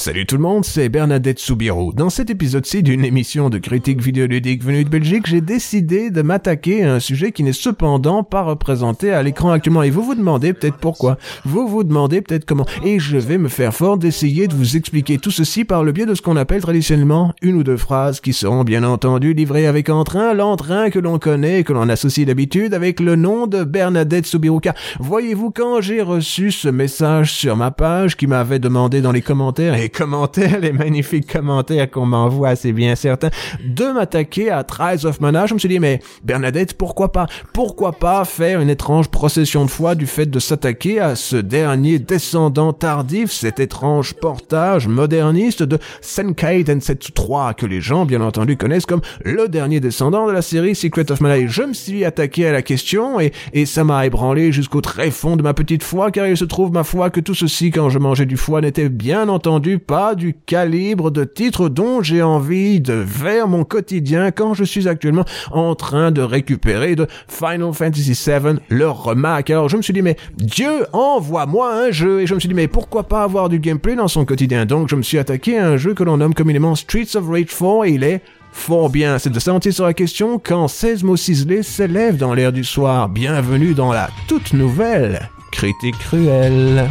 Salut tout le monde, c'est Bernadette Soubirou. Dans cet épisode-ci d'une émission de critique vidéoludique venue de Belgique, j'ai décidé de m'attaquer à un sujet qui n'est cependant pas représenté à l'écran actuellement. Et vous vous demandez peut-être pourquoi. Vous vous demandez peut-être comment. Et je vais me faire fort d'essayer de vous expliquer tout ceci par le biais de ce qu'on appelle traditionnellement une ou deux phrases qui seront bien entendu livrées avec entrain, l'entrain que l'on connaît que l'on associe d'habitude avec le nom de Bernadette Car Voyez-vous, quand j'ai reçu ce message sur ma page qui m'avait demandé dans les commentaires et commentaires, les magnifiques commentaires qu'on m'envoie, c'est bien certain, de m'attaquer à Trials of Mana. Je me suis dit, mais Bernadette, pourquoi pas? Pourquoi pas faire une étrange procession de foi du fait de s'attaquer à ce dernier descendant tardif, cet étrange portage moderniste de Senkei Densetsu 3, que les gens, bien entendu, connaissent comme le dernier descendant de la série Secret of Mana. Et je me suis attaqué à la question et, et ça m'a ébranlé jusqu'au très fond de ma petite foi, car il se trouve, ma foi, que tout ceci, quand je mangeais du foie, n'était bien entendu pas du calibre de titre dont j'ai envie de faire mon quotidien quand je suis actuellement en train de récupérer de Final Fantasy VII leur remake. Alors je me suis dit mais Dieu envoie-moi un jeu et je me suis dit mais pourquoi pas avoir du gameplay dans son quotidien? Donc je me suis attaqué à un jeu que l'on nomme communément Streets of Rage 4 et il est Fort bien, c'est de sentir sur la question quand 16 mots ciselés s'élèvent dans l'air du soir. Bienvenue dans la toute nouvelle critique cruelle.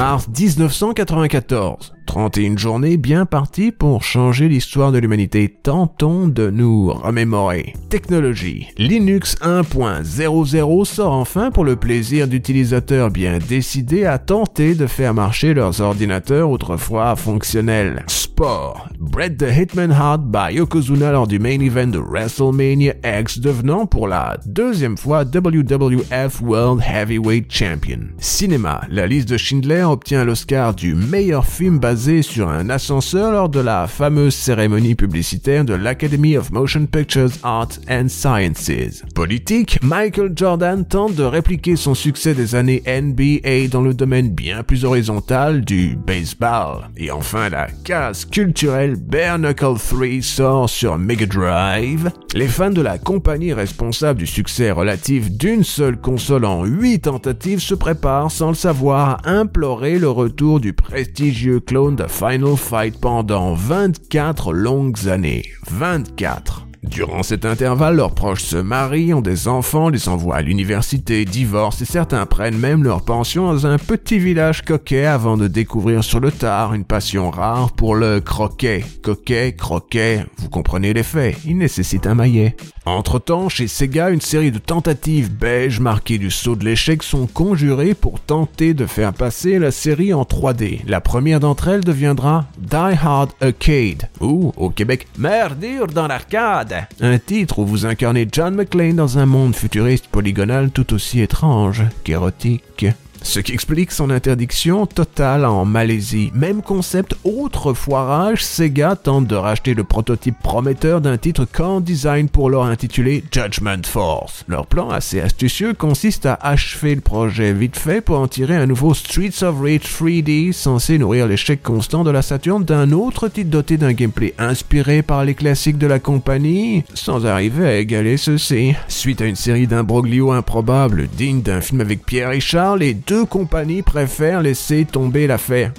Mars 1994. 31 journées bien parties pour changer l'histoire de l'humanité. Tentons de nous remémorer. Technologie. Linux 1.00 sort enfin pour le plaisir d'utilisateurs bien décidés à tenter de faire marcher leurs ordinateurs autrefois fonctionnels. Sport. Bret the Hitman Hart by Yokozuna lors du main event de WrestleMania X devenant pour la deuxième fois WWF World Heavyweight Champion. Cinéma. La liste de Schindler obtient l'Oscar du meilleur film basé sur un ascenseur lors de la fameuse cérémonie publicitaire de l'Academy of Motion Pictures Arts and Sciences. Politique, Michael Jordan tente de répliquer son succès des années NBA dans le domaine bien plus horizontal du baseball. Et enfin, la case culturelle Bare Knuckle 3 sort sur Mega Drive. Les fans de la compagnie responsable du succès relatif d'une seule console en 8 tentatives se préparent sans le savoir à implorer le retour du prestigieux clone de Final Fight pendant 24 longues années. 24. Durant cet intervalle, leurs proches se marient, ont des enfants, les envoient à l'université, divorcent et certains prennent même leur pension dans un petit village coquet avant de découvrir sur le tard une passion rare pour le croquet. Coquet, croquet, vous comprenez les faits, il nécessite un maillet. Entre-temps, chez Sega, une série de tentatives beige marquées du saut de l'échec sont conjurées pour tenter de faire passer la série en 3D. La première d'entre elles deviendra Die Hard Arcade, ou au Québec, Merdure dans l'arcade un titre où vous incarnez John McClane dans un monde futuriste polygonal tout aussi étrange qu'érotique ce qui explique son interdiction totale en Malaisie. Même concept, autre foirage, Sega tente de racheter le prototype prometteur d'un titre Core Design pour leur intitulé Judgment Force. Leur plan assez astucieux consiste à achever le projet vite fait pour en tirer un nouveau Streets of Rage 3D censé nourrir l'échec constant de la Saturn d'un autre titre doté d'un gameplay inspiré par les classiques de la compagnie, sans arriver à égaler ceux-ci. Suite à une série d'imbroglios improbables dignes d'un film avec Pierre et Charles, et deux compagnies préfèrent laisser tomber l'affaire.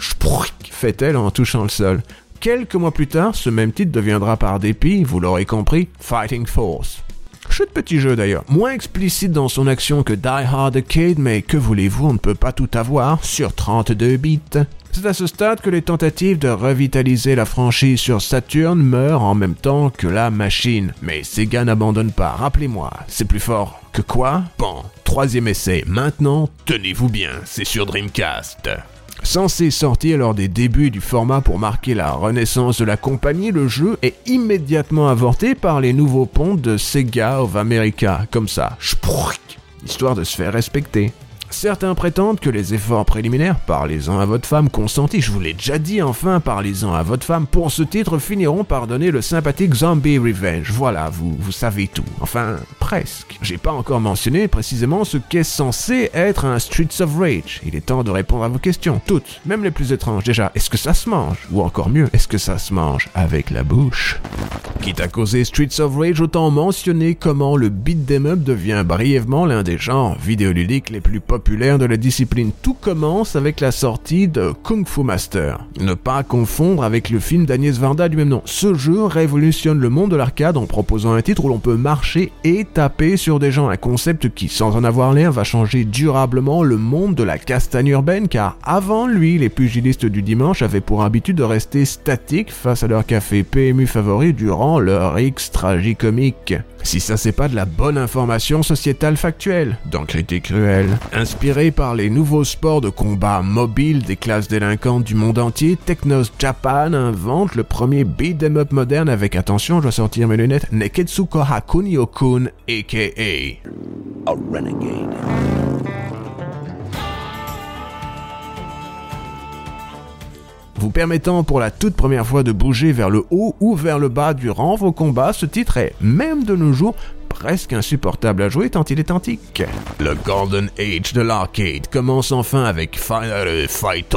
fait-elle en touchant le sol. Quelques mois plus tard, ce même titre deviendra par dépit, vous l'aurez compris, Fighting Force. Chouette petit jeu d'ailleurs, moins explicite dans son action que Die Hard Arcade, mais que voulez-vous, on ne peut pas tout avoir sur 32 bits. C'est à ce stade que les tentatives de revitaliser la franchise sur Saturn meurent en même temps que la machine. Mais Sega n'abandonne pas, rappelez-moi, c'est plus fort que quoi? Bon, troisième essai, maintenant, tenez-vous bien, c'est sur Dreamcast. Censé sortir lors des débuts du format pour marquer la renaissance de la compagnie, le jeu est immédiatement avorté par les nouveaux ponts de Sega of America, comme ça, histoire de se faire respecter. Certains prétendent que les efforts préliminaires, parlez-en à votre femme consentie, je vous l'ai déjà dit enfin, parlez-en à votre femme, pour ce titre finiront par donner le sympathique Zombie Revenge. Voilà, vous, vous savez tout. Enfin, presque. J'ai pas encore mentionné précisément ce qu'est censé être un Streets of Rage. Il est temps de répondre à vos questions, toutes, même les plus étranges. Déjà, est-ce que ça se mange? Ou encore mieux, est-ce que ça se mange avec la bouche? Quitte à causer Streets of Rage, autant mentionner comment le beat them up devient brièvement l'un des genres vidéoludiques les plus populaires de la discipline. Tout commence avec la sortie de Kung Fu Master. Ne pas confondre avec le film d'Agnès Varda du même nom. Ce jeu révolutionne le monde de l'arcade en proposant un titre où l'on peut marcher et taper sur des gens. Un concept qui, sans en avoir l'air, va changer durablement le monde de la castagne urbaine car avant lui, les pugilistes du dimanche avaient pour habitude de rester statiques face à leur café PMU favori durant leur X tragicomique. Si ça c'est pas de la bonne information sociétale factuelle, dans Critique Cruelle. Inspiré par les nouveaux sports de combat mobiles des classes délinquantes du monde entier, Technos Japan invente le premier beat'em up moderne avec, attention, je dois sortir mes lunettes, Neketsuko Hakunio-kun, aka... A Renegade. vous permettant pour la toute première fois de bouger vers le haut ou vers le bas durant vos combats, ce titre est, même de nos jours, presque insupportable à jouer tant il est antique. Le Golden Age de l'arcade commence enfin avec Final Fight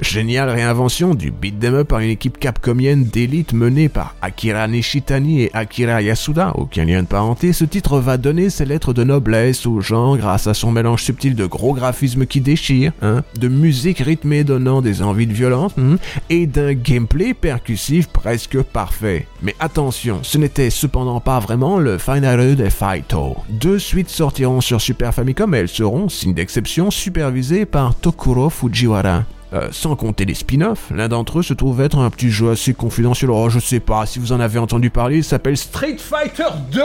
Géniale réinvention du beat them up par une équipe capcomienne d'élite menée par Akira Nishitani et Akira Yasuda, aucun lien de parenté, ce titre va donner ses lettres de noblesse au genre grâce à son mélange subtil de gros graphismes qui déchirent, hein, de musique rythmée donnant des envies de violence, hein, et d'un gameplay percussif presque parfait. Mais attention, ce n'était cependant pas vraiment le Final de Fighto. Deux suites sortiront sur Super Famicom et elles seront, signe d'exception, supervisées par Tokuro Fujiwara. Euh, sans compter les spin-offs, l'un d'entre eux se trouve être un petit jeu assez confidentiel. Oh, je sais pas si vous en avez entendu parler, il s'appelle Street Fighter 2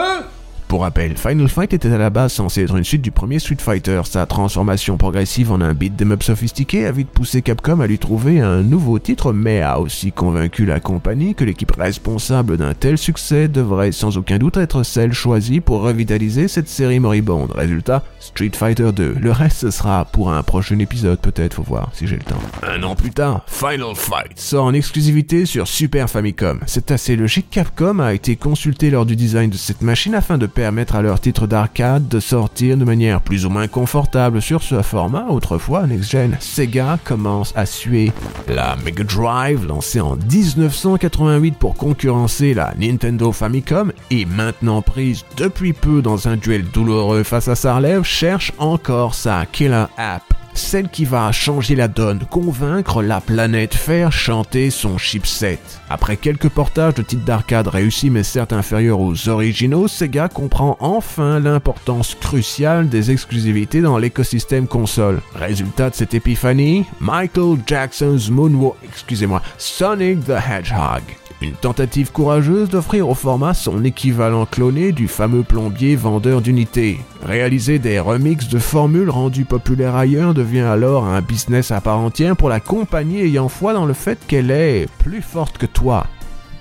pour rappel, Final Fight était à la base censé être une suite du premier Street Fighter. Sa transformation progressive en un beat up sophistiqué a vite poussé Capcom à lui trouver un nouveau titre, mais a aussi convaincu la compagnie que l'équipe responsable d'un tel succès devrait sans aucun doute être celle choisie pour revitaliser cette série moribonde. Résultat, Street Fighter 2. Le reste, ce sera pour un prochain épisode, peut-être, faut voir si j'ai le temps. Un an plus tard, Final Fight sort en exclusivité sur Super Famicom. C'est assez logique, Capcom a été consulté lors du design de cette machine afin de permettre à leur titre d'arcade de sortir de manière plus ou moins confortable sur ce format. Autrefois, Next Gen, Sega commence à suer. La Mega Drive, lancée en 1988 pour concurrencer la Nintendo Famicom, et maintenant prise depuis peu dans un duel douloureux face à sa relève, cherche encore sa killer app celle qui va changer la donne, convaincre la planète, faire chanter son chipset. Après quelques portages de titres d'arcade réussis mais certes inférieurs aux originaux, Sega comprend enfin l'importance cruciale des exclusivités dans l'écosystème console. Résultat de cette épiphanie, Michael Jackson's Moonwalk, excusez-moi, Sonic the Hedgehog. Une tentative courageuse d'offrir au format son équivalent cloné du fameux plombier vendeur d'unités. Réaliser des remixes de formules rendues populaires ailleurs devient alors un business à part entière pour la compagnie ayant foi dans le fait qu'elle est plus forte que toi.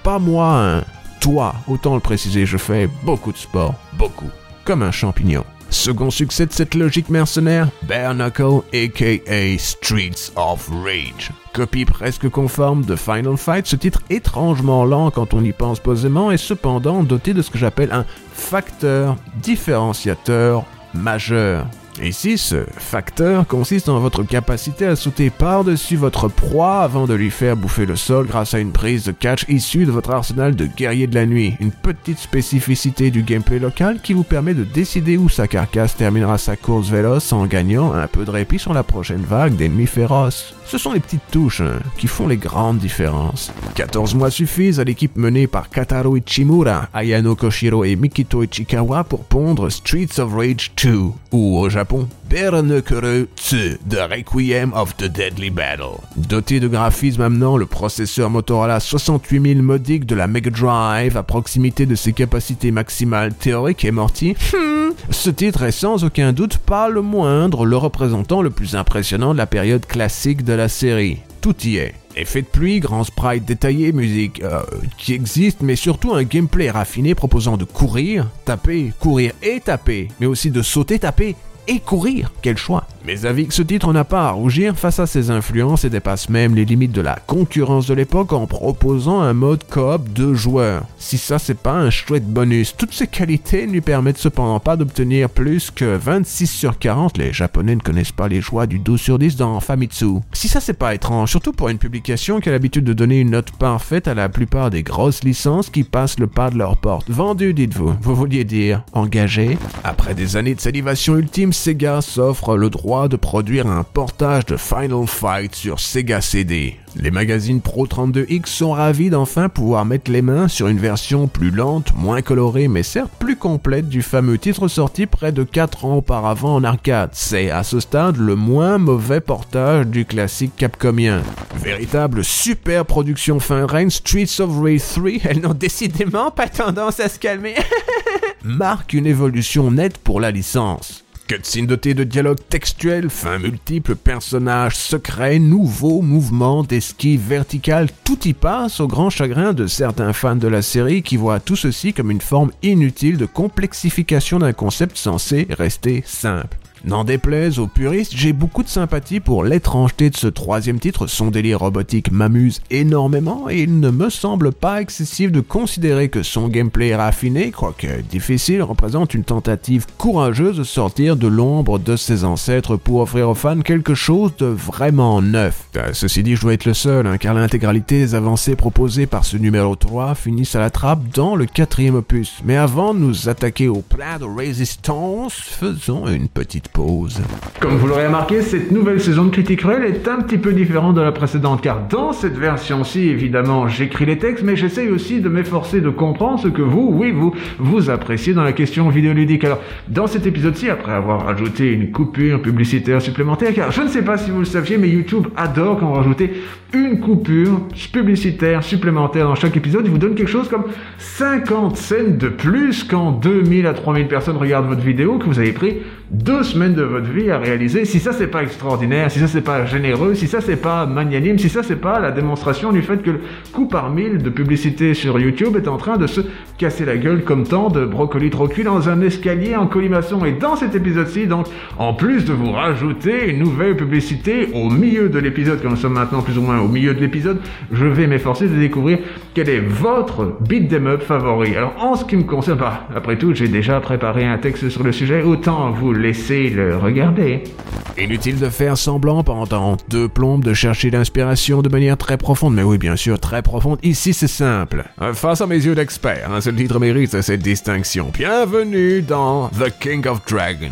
Pas moi, hein. Toi, autant le préciser, je fais beaucoup de sport, beaucoup, comme un champignon. Second succès de cette logique mercenaire, Bare Knuckle aka Streets of Rage. Copie presque conforme de Final Fight, ce titre étrangement lent quand on y pense posément est cependant doté de ce que j'appelle un facteur différenciateur majeur. Ici, ce facteur consiste en votre capacité à sauter par-dessus votre proie avant de lui faire bouffer le sol grâce à une prise de catch issue de votre arsenal de guerrier de la nuit. Une petite spécificité du gameplay local qui vous permet de décider où sa carcasse terminera sa course véloce en gagnant un peu de répit sur la prochaine vague d'ennemis féroces. Ce sont les petites touches hein, qui font les grandes différences. 14 mois suffisent à l'équipe menée par Kataru Ichimura, Ayano Koshiro et Mikito Ichikawa pour pondre Streets of Rage 2, ou au Berenekure Tsu, The Requiem of the Deadly Battle. Doté de graphismes amenant le processeur Motorola 68000 modique de la Mega Drive à proximité de ses capacités maximales théoriques et morties, hmm, ce titre est sans aucun doute pas le moindre, le représentant le plus impressionnant de la période classique de la série. Tout y est. Effet de pluie, grand sprite détaillé, musique euh, qui existe, mais surtout un gameplay raffiné proposant de courir, taper, courir et taper, mais aussi de sauter, taper et courir. Quel choix Mais que ce titre n'a pas à rougir face à ses influences et dépasse même les limites de la concurrence de l'époque en proposant un mode coop de joueurs. Si ça c'est pas un chouette bonus, toutes ces qualités ne lui permettent cependant pas d'obtenir plus que 26 sur 40, les japonais ne connaissent pas les joies du 12 sur 10 dans Famitsu. Si ça c'est pas étrange, surtout pour une publication qui a l'habitude de donner une note parfaite à la plupart des grosses licences qui passent le pas de leur porte. Vendu dites-vous, vous vouliez dire engagé? Après des années de salivation ultime, Sega s'offre le droit de produire un portage de Final Fight sur Sega CD. Les magazines Pro 32X sont ravis d'enfin pouvoir mettre les mains sur une version plus lente, moins colorée, mais certes plus complète du fameux titre sorti près de 4 ans auparavant en arcade. C'est à ce stade le moins mauvais portage du classique capcomien. Véritable super production fin règne, Streets of Rage 3, elles n'ont décidément pas tendance à se calmer, marque une évolution nette pour la licence. Cutscene doté de dialogues textuels, fins multiples, personnages secrets, nouveaux mouvements d'esquive verticale, tout y passe au grand chagrin de certains fans de la série qui voient tout ceci comme une forme inutile de complexification d'un concept censé rester simple. N'en déplaise aux puristes, j'ai beaucoup de sympathie pour l'étrangeté de ce troisième titre, son délire robotique m'amuse énormément et il ne me semble pas excessif de considérer que son gameplay raffiné, quoique difficile, représente une tentative courageuse de sortir de l'ombre de ses ancêtres pour offrir aux fans quelque chose de vraiment neuf. Euh, ceci dit, je dois être le seul, hein, car l'intégralité des avancées proposées par ce numéro 3 finissent à la trappe dans le quatrième opus. Mais avant de nous attaquer au plat de Resistance, faisons une petite Comme vous l'aurez remarqué, cette nouvelle saison de Critique Ruelle est un petit peu différente de la précédente, car dans cette version-ci, évidemment, j'écris les textes, mais j'essaye aussi de m'efforcer de comprendre ce que vous, oui, vous, vous appréciez dans la question vidéoludique. Alors, dans cet épisode-ci, après avoir ajouté une coupure publicitaire supplémentaire, car je ne sais pas si vous le saviez, mais YouTube adore quand on rajoute une coupure publicitaire supplémentaire dans chaque épisode, il vous donne quelque chose comme 50 scènes de plus quand 2000 à 3000 personnes regardent votre vidéo que vous avez pris deux semaines de votre vie à réaliser. Si ça c'est pas extraordinaire, si ça c'est pas généreux, si ça c'est pas magnanime, si ça c'est pas la démonstration du fait que le coût par mille de publicité sur YouTube est en train de se casser la gueule comme tant de brocolis trop cuits dans un escalier en colimaçon. Et dans cet épisode-ci, donc, en plus de vous rajouter une nouvelle publicité au milieu de l'épisode, comme nous sommes maintenant plus ou moins au milieu de l'épisode, je vais m'efforcer de découvrir quel est votre beat them up favori. Alors en ce qui me concerne, bah, après tout, j'ai déjà préparé un texte sur le sujet, autant vous laisser le regarder. Inutile de faire semblant pendant deux plombes de chercher l'inspiration de manière très profonde, mais oui bien sûr très profonde, ici c'est simple. Face à mes yeux d'expert, un seul titre mérite cette distinction. Bienvenue dans The King of Dragons.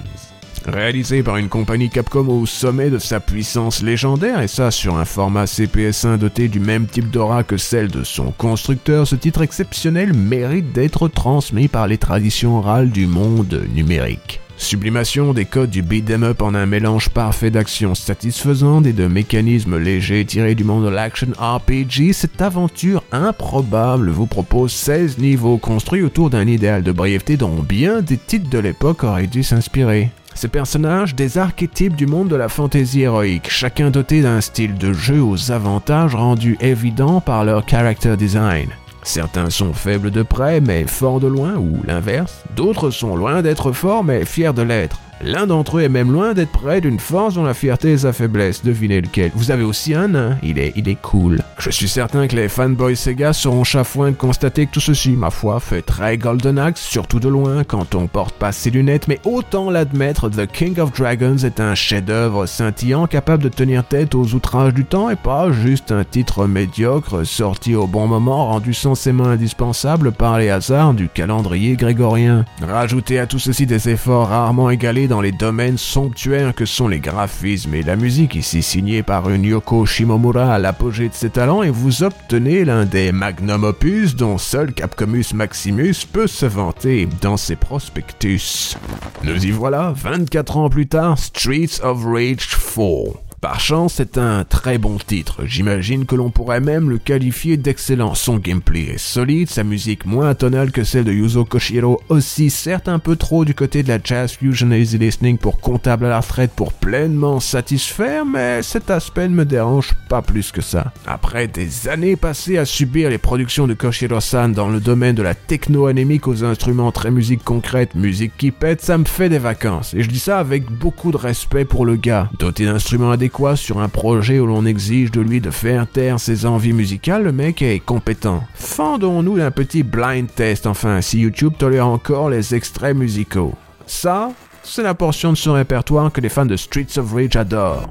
Réalisé par une compagnie Capcom au sommet de sa puissance légendaire, et ça sur un format CPS1 doté du même type d'aura que celle de son constructeur, ce titre exceptionnel mérite d'être transmis par les traditions orales du monde numérique. Sublimation des codes du beat'em up en un mélange parfait d'actions satisfaisantes et de mécanismes légers tirés du monde de l'action RPG, cette aventure improbable vous propose 16 niveaux construits autour d'un idéal de brièveté dont bien des titres de l'époque auraient dû s'inspirer. Ces personnages, des archétypes du monde de la fantaisie héroïque, chacun doté d'un style de jeu aux avantages rendus évidents par leur character design. Certains sont faibles de près mais forts de loin, ou l'inverse. D'autres sont loin d'être forts mais fiers de l'être. L'un d'entre eux est même loin d'être près d'une force dont la fierté est sa faiblesse. Devinez lequel. Vous avez aussi un nain. Il est, il est cool. Je suis certain que les fanboys Sega seront chafouins de constater que tout ceci, ma foi, fait très Golden Axe, surtout de loin, quand on porte pas ses lunettes, mais autant l'admettre, The King of Dragons est un chef-d'œuvre scintillant capable de tenir tête aux outrages du temps et pas juste un titre médiocre sorti au bon moment rendu censément indispensable par les hasards du calendrier grégorien. Rajoutez à tout ceci des efforts rarement égalés dans les domaines somptuaires que sont les graphismes et la musique, ici signée par une Yoko Shimomura à l'apogée de ses talents, et vous obtenez l'un des magnum opus dont seul Capcomus Maximus peut se vanter dans ses prospectus. Nous y voilà, 24 ans plus tard, Streets of Rage 4. Par chance, c'est un très bon titre. J'imagine que l'on pourrait même le qualifier d'excellent. Son gameplay est solide, sa musique moins tonale que celle de Yuzo Koshiro aussi, certes un peu trop du côté de la jazz fusion easy listening pour comptable à la retraite pour pleinement satisfaire, mais cet aspect ne me dérange pas plus que ça. Après des années passées à subir les productions de Koshiro-san dans le domaine de la techno-anémique aux instruments très musique concrète, musique qui pète, ça me fait des vacances. Et je dis ça avec beaucoup de respect pour le gars. Doté d'instruments adéquats, sur un projet où l'on exige de lui de faire taire ses envies musicales, le mec est compétent. Fendons-nous d'un petit blind test, enfin, si YouTube tolère encore les extraits musicaux. Ça, c'est la portion de son répertoire que les fans de Streets of Rage adorent.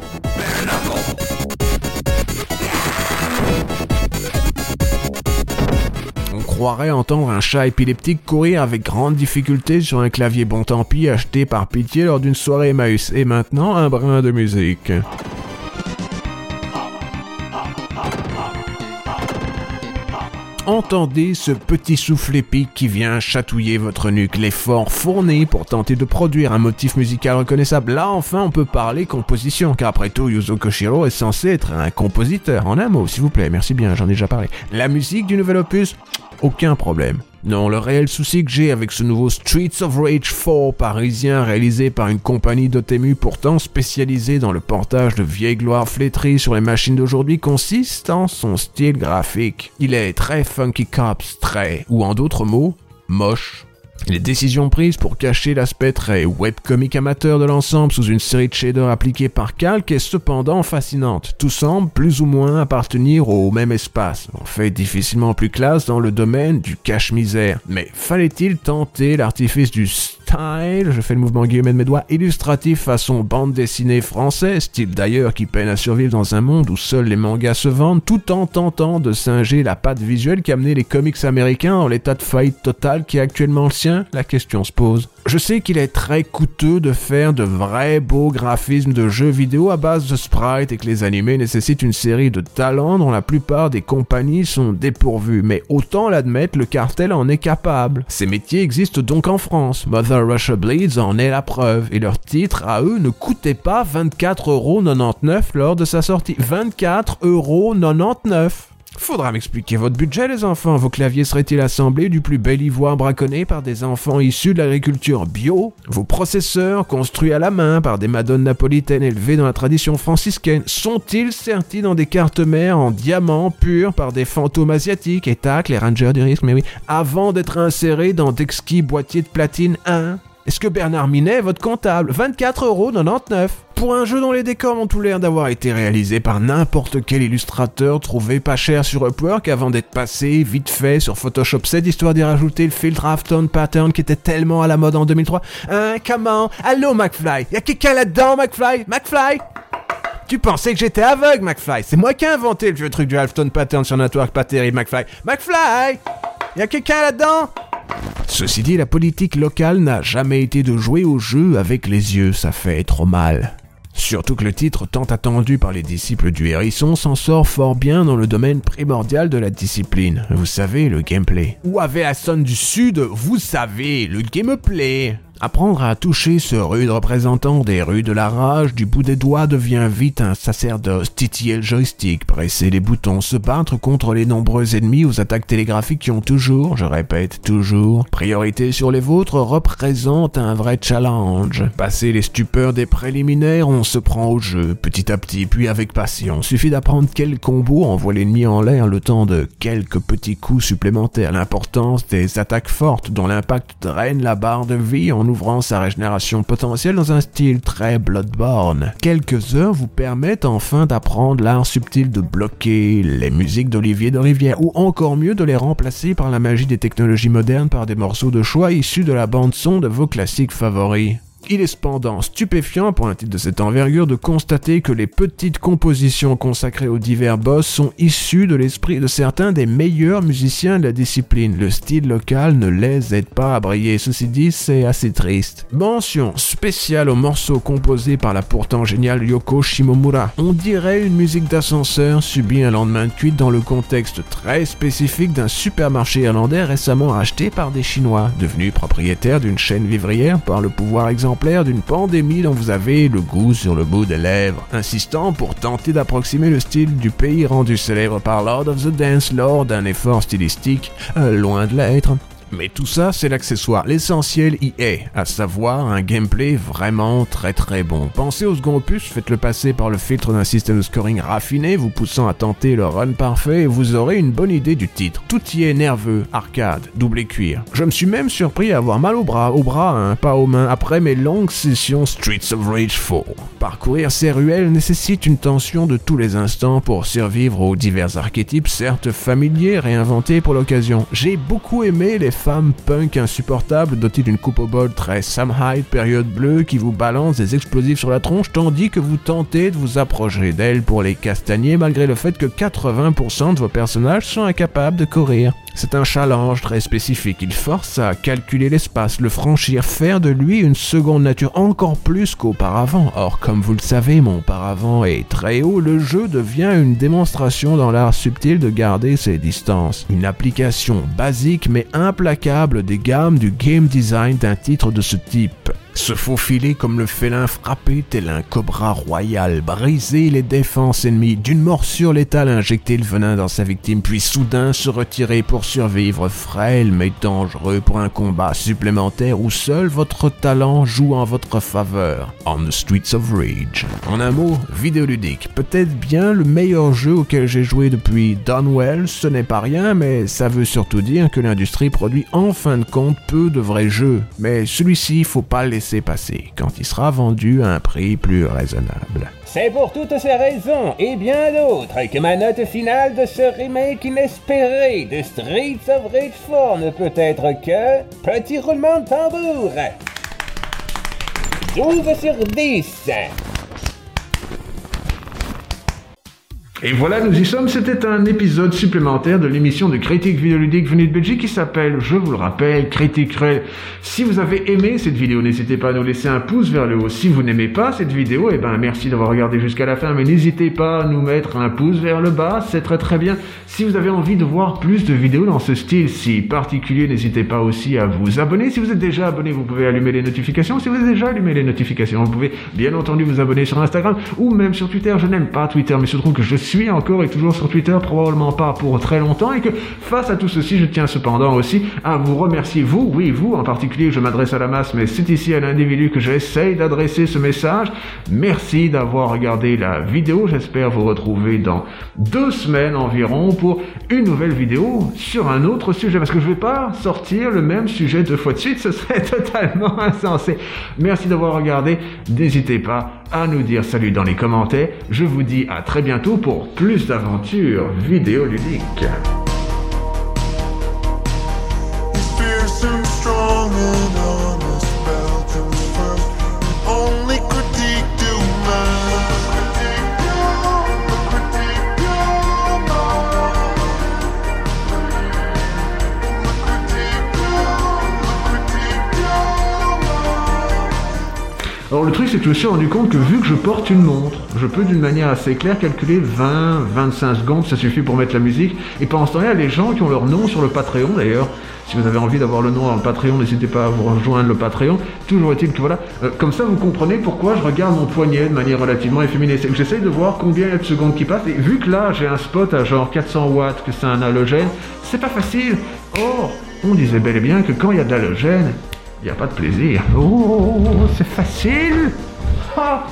On croirait entendre un chat épileptique courir avec grande difficulté sur un clavier bon tant pis acheté par pitié lors d'une soirée Emmaüs. Et maintenant, un brin de musique. Entendez ce petit souffle épique qui vient chatouiller votre nuque, l'effort fourni pour tenter de produire un motif musical reconnaissable. Là, enfin, on peut parler composition, car après tout, Yuzo Koshiro est censé être un compositeur. En un mot, s'il vous plaît, merci bien, j'en ai déjà parlé. La musique du nouvel opus, aucun problème. Non, le réel souci que j'ai avec ce nouveau Streets of Rage 4 parisien réalisé par une compagnie d'Otemu pourtant spécialisée dans le portage de vieilles gloires flétries sur les machines d'aujourd'hui consiste en son style graphique. Il est très funky cops, très, ou en d'autres mots, moche. Les décisions prises pour cacher l'aspect très webcomic amateur de l'ensemble sous une série de shaders appliqués par calque est cependant fascinante. Tout semble plus ou moins appartenir au même espace. On fait difficilement plus classe dans le domaine du cache-misère. Mais fallait-il tenter l'artifice du je fais le mouvement guillemets de mes doigts, illustratif façon bande dessinée française, style d'ailleurs qui peine à survivre dans un monde où seuls les mangas se vendent, tout en tentant de singer la patte visuelle qui a amené les comics américains en l'état de faillite totale qui est actuellement le sien, la question se pose. Je sais qu'il est très coûteux de faire de vrais beaux graphismes de jeux vidéo à base de sprites et que les animés nécessitent une série de talents dont la plupart des compagnies sont dépourvues, mais autant l'admettre, le cartel en est capable. Ces métiers existent donc en France. Mother Russia Bleeds en est la preuve, et leur titre à eux ne coûtait pas 24,99€ lors de sa sortie. 24,99€ Faudra m'expliquer votre budget, les enfants. Vos claviers seraient-ils assemblés du plus bel ivoire braconné par des enfants issus de l'agriculture bio? Vos processeurs, construits à la main par des madones napolitaines élevées dans la tradition franciscaine, sont-ils sertis dans des cartes mères en diamant purs par des fantômes asiatiques? Et tac, les rangers du risque, mais oui, avant d'être insérés dans d'exquis boîtiers de platine 1 est-ce que Bernard Minet votre comptable? 24,99€ pour un jeu dont les décors ont tout l'air d'avoir été réalisés par n'importe quel illustrateur trouvé pas cher sur Upwork avant d'être passé vite fait sur Photoshop 7 histoire d'y rajouter le filtre Afton Pattern qui était tellement à la mode en 2003. Hein, comment Allô McFly. Y'a quelqu'un là-dedans McFly? McFly? Tu pensais que j'étais aveugle, McFly. C'est moi qui ai inventé le vieux truc du Halfton Pattern sur Network, pas terrible, McFly. McFly! Y'a quelqu'un là-dedans? Ceci dit, la politique locale n'a jamais été de jouer au jeu avec les yeux, ça fait trop mal. Surtout que le titre tant attendu par les disciples du hérisson s'en sort fort bien dans le domaine primordial de la discipline. Vous savez, le gameplay. Ou avait Asson du Sud, vous savez, le gameplay. Apprendre à toucher ce rude représentant des rues de la rage du bout des doigts devient vite un sacerdoce, titiller le joystick, presser les boutons, se battre contre les nombreux ennemis aux attaques télégraphiques qui ont toujours, je répète toujours, priorité sur les vôtres représente un vrai challenge. Passer les stupeurs des préliminaires, on se prend au jeu, petit à petit, puis avec passion. Suffit d'apprendre quel combo envoie l'ennemi en l'air le temps de quelques petits coups supplémentaires. L'importance des attaques fortes dont l'impact draine la barre de vie en ouvrant sa régénération potentielle dans un style très Bloodborne. Quelques heures vous permettent enfin d'apprendre l'art subtil de bloquer les musiques d'Olivier de Rivière, ou encore mieux de les remplacer par la magie des technologies modernes par des morceaux de choix issus de la bande son de vos classiques favoris. Il est cependant stupéfiant pour un titre de cette envergure de constater que les petites compositions consacrées aux divers boss sont issues de l'esprit de certains des meilleurs musiciens de la discipline. Le style local ne les aide pas à briller, ceci dit c'est assez triste. Mention spéciale aux morceaux composés par la pourtant géniale Yoko Shimomura. On dirait une musique d'ascenseur subie un lendemain de cuite dans le contexte très spécifique d'un supermarché irlandais récemment racheté par des Chinois, devenus propriétaires d'une chaîne vivrière par le pouvoir exemplaire d'une pandémie dont vous avez le goût sur le bout des lèvres, insistant pour tenter d'approximer le style du pays rendu célèbre par Lord of the Dance lors d'un effort stylistique euh, loin de l'être. Mais tout ça, c'est l'accessoire. L'essentiel y est, à savoir un gameplay vraiment très très bon. Pensez au second opus, faites-le passer par le filtre d'un système de scoring raffiné, vous poussant à tenter le run parfait, et vous aurez une bonne idée du titre. Tout y est nerveux, arcade, doublé cuir. Je me suis même surpris à avoir mal au bras, au bras, hein, pas aux mains, après mes longues sessions Streets of Rage 4. Parcourir ces ruelles nécessite une tension de tous les instants pour survivre aux divers archétypes, certes familiers, réinventés pour l'occasion. J'ai beaucoup aimé les femme punk insupportable dotée d'une coupe au bol très Sam Hyde période bleue qui vous balance des explosifs sur la tronche tandis que vous tentez de vous approcher d'elle pour les castagner malgré le fait que 80% de vos personnages sont incapables de courir. C'est un challenge très spécifique. Il force à calculer l'espace, le franchir, faire de lui une seconde nature encore plus qu'auparavant. Or, comme vous le savez, mon paravent est très haut, le jeu devient une démonstration dans l'art subtil de garder ses distances. Une application basique mais implacable des gammes du game design d'un titre de ce type se faufiler comme le félin frappé tel un cobra royal, briser les défenses ennemies, d'une morsure létale injecter le venin dans sa victime, puis soudain se retirer pour survivre, frêle mais dangereux pour un combat supplémentaire où seul votre talent joue en votre faveur. On the Streets of Rage. En un mot, vidéoludique. Peut-être bien le meilleur jeu auquel j'ai joué depuis Donwell, ce n'est pas rien, mais ça veut surtout dire que l'industrie produit en fin de compte peu de vrais jeux. Mais celui-ci, faut pas le quand il sera vendu à un prix plus raisonnable. C'est pour toutes ces raisons et bien d'autres que ma note finale de ce remake inespéré de Streets of Rage 4 ne peut être que petit roulement de tambour. 12 sur 10. Et voilà, nous y sommes. C'était un épisode supplémentaire de l'émission de critique vidéoludique venue de Belgique qui s'appelle, je vous le rappelle, Critique Cruel. Si vous avez aimé cette vidéo, n'hésitez pas à nous laisser un pouce vers le haut. Si vous n'aimez pas cette vidéo, eh ben, merci d'avoir regardé jusqu'à la fin, mais n'hésitez pas à nous mettre un pouce vers le bas. C'est très très bien. Si vous avez envie de voir plus de vidéos dans ce style si particulier, n'hésitez pas aussi à vous abonner. Si vous êtes déjà abonné, vous pouvez allumer les notifications. Si vous avez déjà allumé les notifications, vous pouvez bien entendu vous abonner sur Instagram ou même sur Twitter. Je n'aime pas Twitter, mais je trouve que je suis suis encore et toujours sur Twitter, probablement pas pour très longtemps, et que face à tout ceci, je tiens cependant aussi à vous remercier, vous, oui, vous en particulier, je m'adresse à la masse, mais c'est ici à l'individu que j'essaye d'adresser ce message. Merci d'avoir regardé la vidéo, j'espère vous retrouver dans deux semaines environ pour une nouvelle vidéo sur un autre sujet, parce que je vais pas sortir le même sujet deux fois de suite, ce serait totalement insensé. Merci d'avoir regardé, n'hésitez pas à nous dire salut dans les commentaires. Je vous dis à très bientôt pour plus d'aventures vidéoludiques. Alors le truc c'est que je me suis rendu compte que vu que je porte une montre, je peux d'une manière assez claire calculer 20, 25 secondes, ça suffit pour mettre la musique. Et pendant ce temps-là, les gens qui ont leur nom sur le Patreon d'ailleurs. Si vous avez envie d'avoir le nom dans le Patreon, n'hésitez pas à vous rejoindre le Patreon. Toujours est-il que voilà, euh, comme ça vous comprenez pourquoi je regarde mon poignet de manière relativement efféminée. C'est que j'essaye de voir combien il y a de secondes qui passent. Et vu que là j'ai un spot à genre 400 watts, que c'est un halogène, c'est pas facile. Or, on disait bel et bien que quand il y a de l'halogène, il n'y a pas de plaisir. Oh, c'est facile. Ah